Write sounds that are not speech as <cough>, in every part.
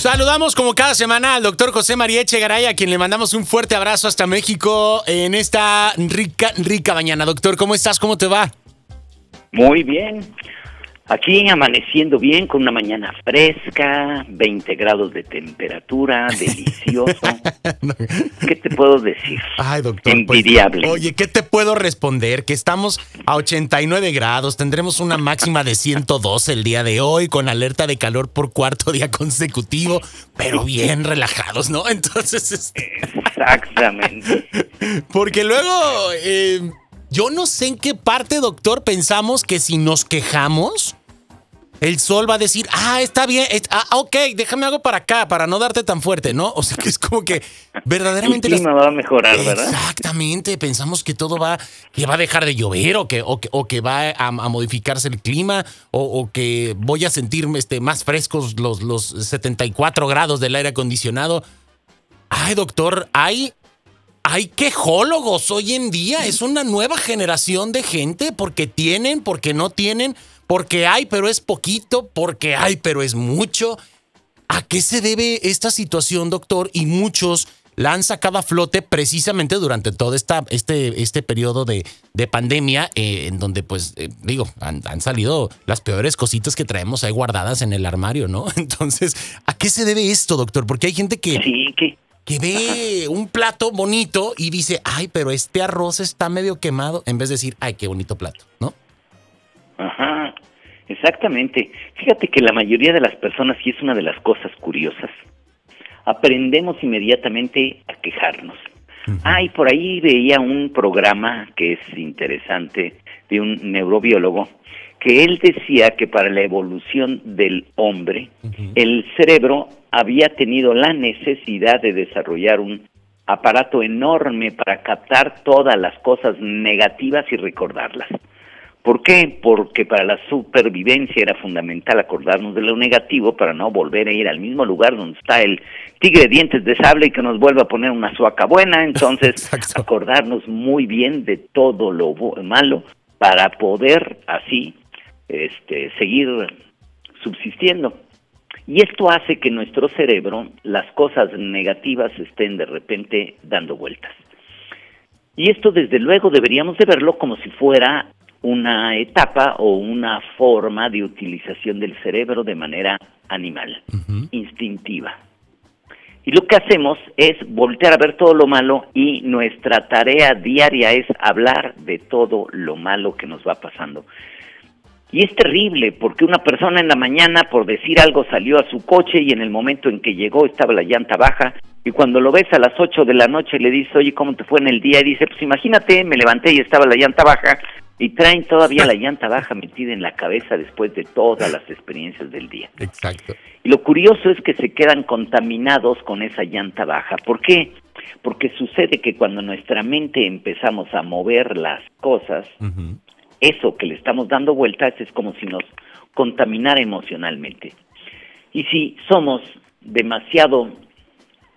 Saludamos como cada semana al doctor José María Echegaray, a quien le mandamos un fuerte abrazo hasta México en esta rica, rica mañana. Doctor, ¿cómo estás? ¿Cómo te va? Muy bien. Aquí amaneciendo bien con una mañana fresca, 20 grados de temperatura, <laughs> delicioso. <laughs> ¿Qué te puedo decir? Ay, doctor. pues, Envidiable. oye, ¿qué te puedo responder? Que estamos a 89 grados, tendremos una máxima de 112 el día de hoy, con alerta de calor por cuarto día consecutivo, pero bien relajados, ¿no? Entonces, este, Exactamente. <laughs> porque luego, eh, yo no sé en qué parte, doctor, pensamos que si nos quejamos, el sol va a decir, ah, está bien, es- ah, ok, déjame algo para acá, para no darte tan fuerte, ¿no? O sea, que es como que El verdaderamente... las- clima va a mejorar, ¿verdad? Exactamente, pensamos que todo va, que va a dejar de llover o que, o que, o que va a, a modificarse el clima o, o que voy a sentir este, más frescos los, los 74 grados del aire acondicionado. Ay, doctor, hay, hay quejólogos hoy en día. Es una nueva generación de gente porque tienen, porque no tienen, porque hay, pero es poquito, porque hay, pero es mucho. ¿A qué se debe esta situación, doctor? Y muchos la han sacado a flote precisamente durante todo esta, este, este periodo de, de pandemia, eh, en donde, pues, eh, digo, han, han salido las peores cositas que traemos ahí guardadas en el armario, ¿no? <laughs> Entonces, ¿a qué se debe esto, doctor? Porque hay gente que, Sí, que que ve un plato bonito y dice, ay, pero este arroz está medio quemado, en vez de decir, ay, qué bonito plato, ¿no? Ajá, exactamente. Fíjate que la mayoría de las personas, y es una de las cosas curiosas, aprendemos inmediatamente a quejarnos. Ah, y por ahí veía un programa que es interesante de un neurobiólogo que él decía que para la evolución del hombre, el cerebro había tenido la necesidad de desarrollar un aparato enorme para captar todas las cosas negativas y recordarlas. ¿Por qué? Porque para la supervivencia era fundamental acordarnos de lo negativo para no volver a ir al mismo lugar donde está el tigre de dientes de sable y que nos vuelva a poner una suaca buena. <laughs> Entonces, Exacto. acordarnos muy bien de todo lo malo para poder así este, seguir subsistiendo. Y esto hace que nuestro cerebro, las cosas negativas estén de repente dando vueltas. Y esto desde luego deberíamos de verlo como si fuera una etapa o una forma de utilización del cerebro de manera animal, instintiva. Y lo que hacemos es voltear a ver todo lo malo y nuestra tarea diaria es hablar de todo lo malo que nos va pasando. Y es terrible porque una persona en la mañana por decir algo salió a su coche y en el momento en que llegó estaba la llanta baja y cuando lo ves a las 8 de la noche le dices, oye, ¿cómo te fue en el día? Y dice, pues imagínate, me levanté y estaba la llanta baja y traen todavía la llanta baja metida en la cabeza después de todas las experiencias del día. Exacto. Y lo curioso es que se quedan contaminados con esa llanta baja. ¿Por qué? Porque sucede que cuando nuestra mente empezamos a mover las cosas, eso que le estamos dando vueltas es como si nos contaminara emocionalmente. Y si somos demasiado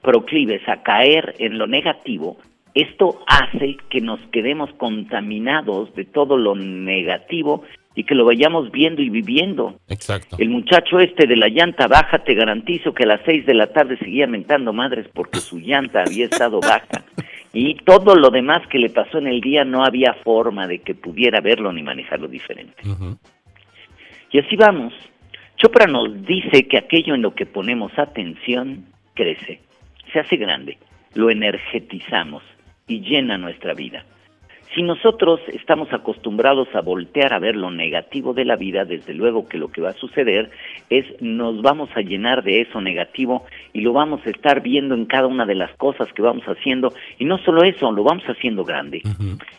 proclives a caer en lo negativo, esto hace que nos quedemos contaminados de todo lo negativo y que lo vayamos viendo y viviendo. Exacto. El muchacho este de la llanta baja, te garantizo que a las seis de la tarde seguía mentando madres porque su llanta había estado baja. Y todo lo demás que le pasó en el día no había forma de que pudiera verlo ni manejarlo diferente. Y así vamos. Chopra nos dice que aquello en lo que ponemos atención crece, se hace grande, lo energetizamos y llena nuestra vida. Si nosotros estamos acostumbrados a voltear a ver lo negativo de la vida, desde luego que lo que va a suceder es nos vamos a llenar de eso negativo y lo vamos a estar viendo en cada una de las cosas que vamos haciendo y no solo eso, lo vamos haciendo grande.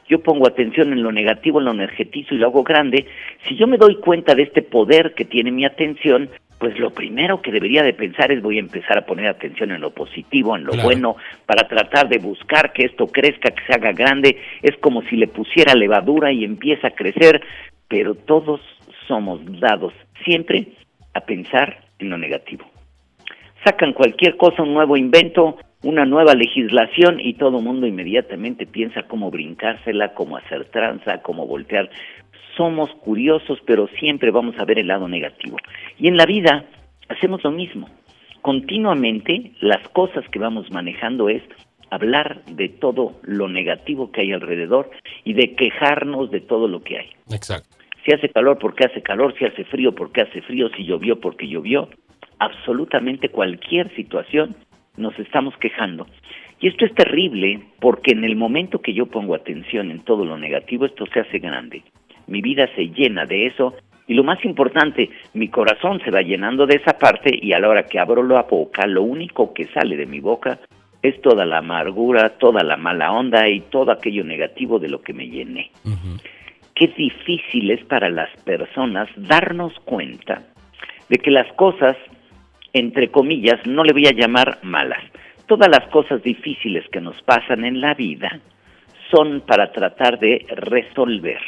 Yo pongo atención en lo negativo, lo energetizo y lo hago grande. Si yo me doy cuenta de este poder que tiene mi atención, pues lo primero que debería de pensar es voy a empezar a poner atención en lo positivo, en lo Claro. bueno, para tratar de buscar que esto crezca, que se haga grande. Es como si le pusiera levadura y empieza a crecer, pero todos somos dados siempre a pensar en lo negativo. Sacan cualquier cosa, un nuevo invento, una nueva legislación y todo el mundo inmediatamente piensa cómo brincársela, cómo hacer tranza, cómo voltear. Somos curiosos, pero siempre vamos a ver el lado negativo. Y en la vida hacemos lo mismo. continuamente las cosas que vamos manejando es hablar de todo lo negativo que hay alrededor y de quejarnos de todo lo que hay. Exacto. Si hace calor porque hace calor, si hace frío porque hace frío, si llovió porque llovió, absolutamente cualquier situación nos estamos quejando. Y esto es terrible porque en el momento que yo pongo atención en todo lo negativo, esto se hace grande. Mi vida se llena de eso y lo más importante, mi corazón se va llenando de esa parte y a la hora que abro la boca, lo único que sale de mi boca es toda la amargura, toda la mala onda y todo aquello negativo de lo que me llené. Qué difícil es para las personas darnos cuenta de que las cosas, entre comillas, no le voy a llamar malas. Todas las cosas difíciles que nos pasan en la vida son para tratar de resolver.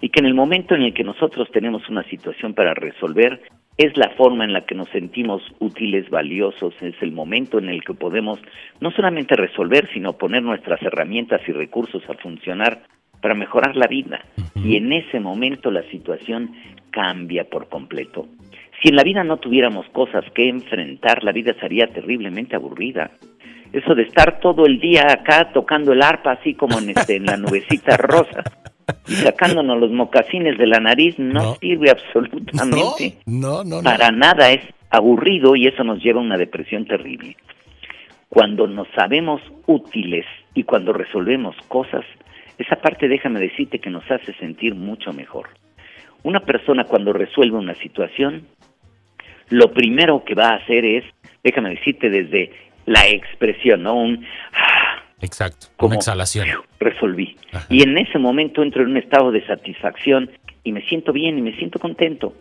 Y que en el momento en el que nosotros tenemos una situación para resolver, es la forma en la que nos sentimos útiles, valiosos, es el momento en el que podemos no solamente resolver, sino poner nuestras herramientas y recursos a funcionar para mejorar la vida. Y en ese momento la situación cambia por completo. Si en la vida no tuviéramos cosas que enfrentar, la vida sería terriblemente aburrida. Eso de estar todo el día acá tocando el arpa así como en, este, en la <laughs> nubecita rosa <laughs> y sacándonos los mocasines de la nariz no, sirve absolutamente. <laughs> No, no, Para nada es aburrido y eso nos lleva a una depresión terrible. Cuando nos sabemos útiles y cuando resolvemos cosas, esa parte déjame decirte que nos hace sentir mucho mejor. Una persona cuando resuelve una situación, lo primero que va a hacer es, déjame decirte desde la expresión, ¿no? Un Exacto, como exhalación. Resolví. Y en ese momento entro en un estado de satisfacción y me siento bien y me siento contento.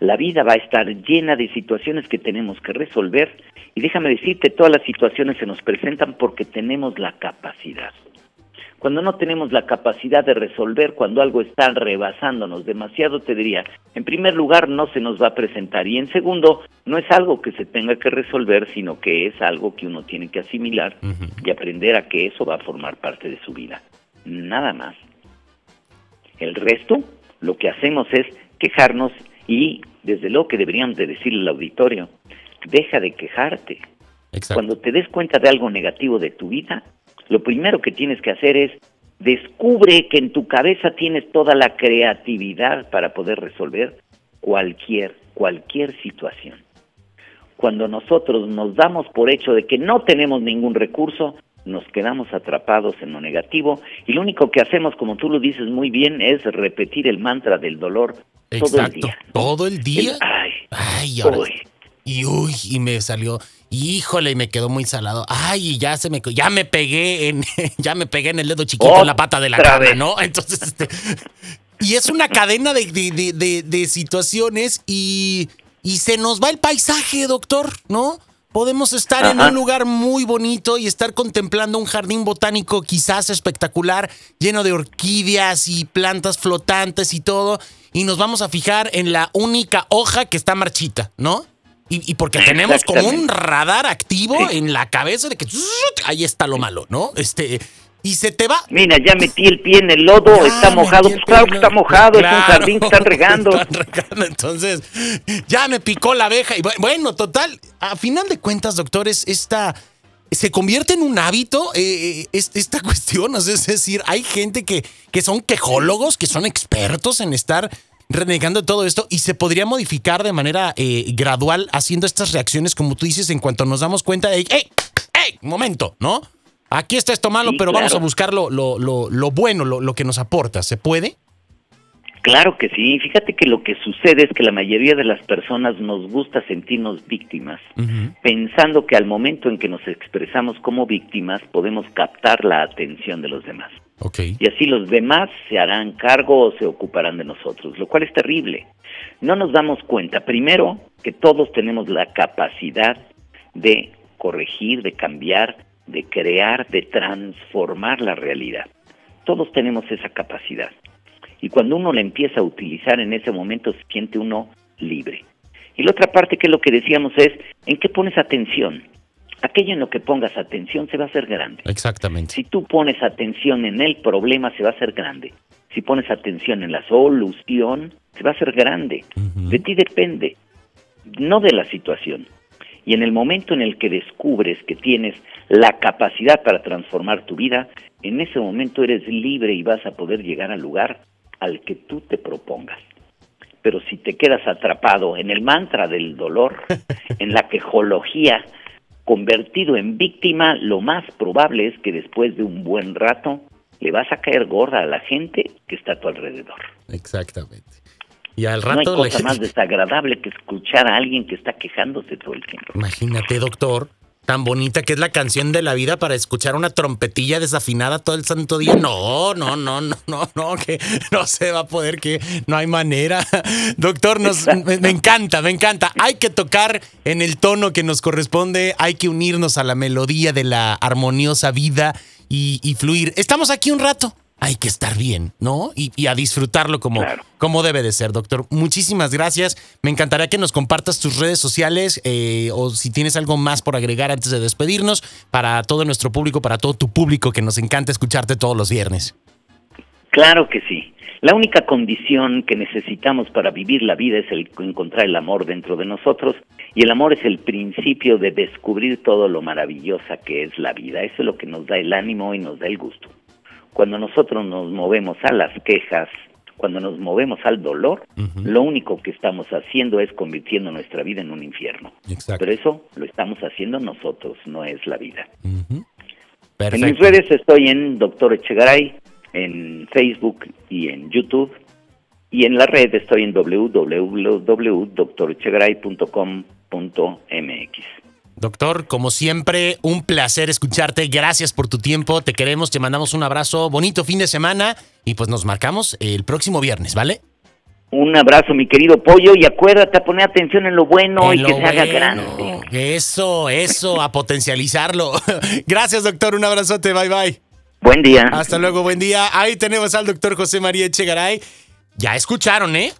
La vida va a estar llena de situaciones que tenemos que resolver y déjame decirte, todas las situaciones se nos presentan porque tenemos la capacidad cuando no tenemos la capacidad de resolver, cuando algo está rebasándonos demasiado, te diría, en primer lugar, no se nos va a presentar y en segundo, no es algo que se tenga que resolver, sino que es algo que uno tiene que asimilar y aprender a que eso va a formar parte de su vida. Nada más. El resto, lo que hacemos es quejarnos y, desde lo que deberíamos de decirle al auditorio, deja de quejarte. Cuando te des cuenta de algo negativo de tu vida, lo primero que tienes que hacer es descubre que en tu cabeza tienes toda la creatividad para poder resolver cualquier, cualquier situación. Cuando nosotros nos damos por hecho de que no tenemos ningún recurso, nos quedamos atrapados en lo negativo y lo único que hacemos, como tú lo dices muy bien, es repetir el mantra del dolor todo el día. ¿Todo el día? ay, ay, y uy, y me salió, híjole, y me quedó muy salado. Ay, ya se me ya me pegué en <laughs> ya me pegué en el dedo chiquito en la pata de la cama, ¿no? Entonces, este, y es una cadena de, de, de, situaciones y, y se nos va el paisaje, doctor, ¿no? Podemos estar en un lugar muy bonito y estar contemplando un jardín botánico quizás espectacular, lleno de orquídeas y plantas flotantes y todo, y nos vamos a fijar en la única hoja que está marchita, ¿no? Y, porque tenemos como un radar activo en la cabeza de que ahí está lo malo, ¿no? Este, y se te va. Mira, ya metí el pie en el lodo, está mojado. Pues claro que está mojado, es un jardín que están <laughs> regando. Entonces, ya me picó la abeja. Y bueno, total, a final de cuentas, doctores, esta se convierte en un hábito eh, eh esta <laughs> cuestión. Es decir, hay gente que, que son quejólogos, que son expertos en estar renegando todo esto y se podría modificar de manera eh, gradual haciendo estas reacciones, como tú dices, en cuanto nos damos cuenta de, ¡hey! ¡hey! Momento, ¿no? Aquí está esto malo, pero vamos a buscar lo, lo, lo, bueno, lo, que nos aporta. ¿Se puede? Claro que sí. Fíjate que lo que sucede es que la mayoría de las personas nos gusta sentirnos víctimas, pensando que al momento en que nos expresamos como víctimas podemos captar la atención de los demás. Y así los demás se harán cargo o se ocuparán de nosotros, lo cual es terrible. No nos damos cuenta, primero, que todos tenemos la capacidad de corregir, de cambiar, de crear, de transformar la realidad. Todos tenemos esa capacidad. Y cuando uno la empieza a utilizar en ese momento se siente uno libre. Y la otra parte que es lo que decíamos es, ¿en qué pones atención? aquello en lo que pongas atención se va a hacer grande. Exactamente. Si tú pones atención en el problema, se va a hacer grande. Si pones atención en la solución, se va a hacer grande. De ti depende, no de la situación. Y en el momento en el que descubres que tienes la capacidad para transformar tu vida, en ese momento eres libre y vas a poder llegar al lugar al que tú te propongas. Pero si te quedas atrapado en el mantra del dolor, <laughs> en la quejología, convertido en víctima, lo más probable es que después de un buen rato le vas a caer gorda a la gente que está a tu alrededor. Exactamente. Y al rato no hay cosa más <laughs> desagradable que escuchar a alguien que está quejándose todo el tiempo. Imagínate, doctor, tan bonita que es la canción de la vida para escuchar una trompetilla desafinada todo el santo día. No, no, no, no, no, no, que no se va a poder, que no hay manera. <laughs> Doctor, nos, me, encanta, me encanta. Hay que tocar en el tono que nos corresponde, hay que unirnos a la melodía de la armoniosa vida y fluir. Estamos aquí un rato hay que estar bien, ¿no? Y, a disfrutarlo como, como debe de ser, doctor. Muchísimas gracias. Me encantaría que nos compartas tus redes sociales eh, o si tienes algo más por agregar antes de despedirnos para todo nuestro público, para todo tu público que nos encanta escucharte todos los viernes. Claro que sí. La única condición que necesitamos para vivir la vida es el encontrar el amor dentro de nosotros y el amor es el principio de descubrir todo lo maravillosa que es la vida. Eso es lo que nos da el ánimo y nos da el gusto. Cuando nosotros nos movemos a las quejas, cuando nos movemos al dolor, lo único que estamos haciendo es convirtiendo nuestra vida en un infierno. Pero eso lo estamos haciendo nosotros, no es la vida. En mis redes estoy en Doctor Echegaray, en Facebook y en YouTube. Y en la red estoy en www.doctorechegaray.com.mx. Doctor, como siempre, un placer escucharte. Gracias por tu tiempo. Te queremos, te mandamos un abrazo. Bonito fin de semana y pues nos marcamos el próximo viernes, ¿vale? Un abrazo, mi querido pollo, y acuérdate a poner atención en lo bueno y que se haga grande. Eso, eso, a potencializarlo. <laughs> Gracias, doctor. Un abrazote. Bye, bye. Buen día. Hasta luego, buen día. Ahí tenemos al doctor José María Echegaray. Ya escucharon, ¿eh?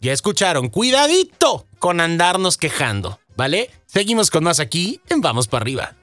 Ya escucharon. Cuidadito con andarnos quejando, ¿vale? Seguimos con más aquí en Vamos para arriba.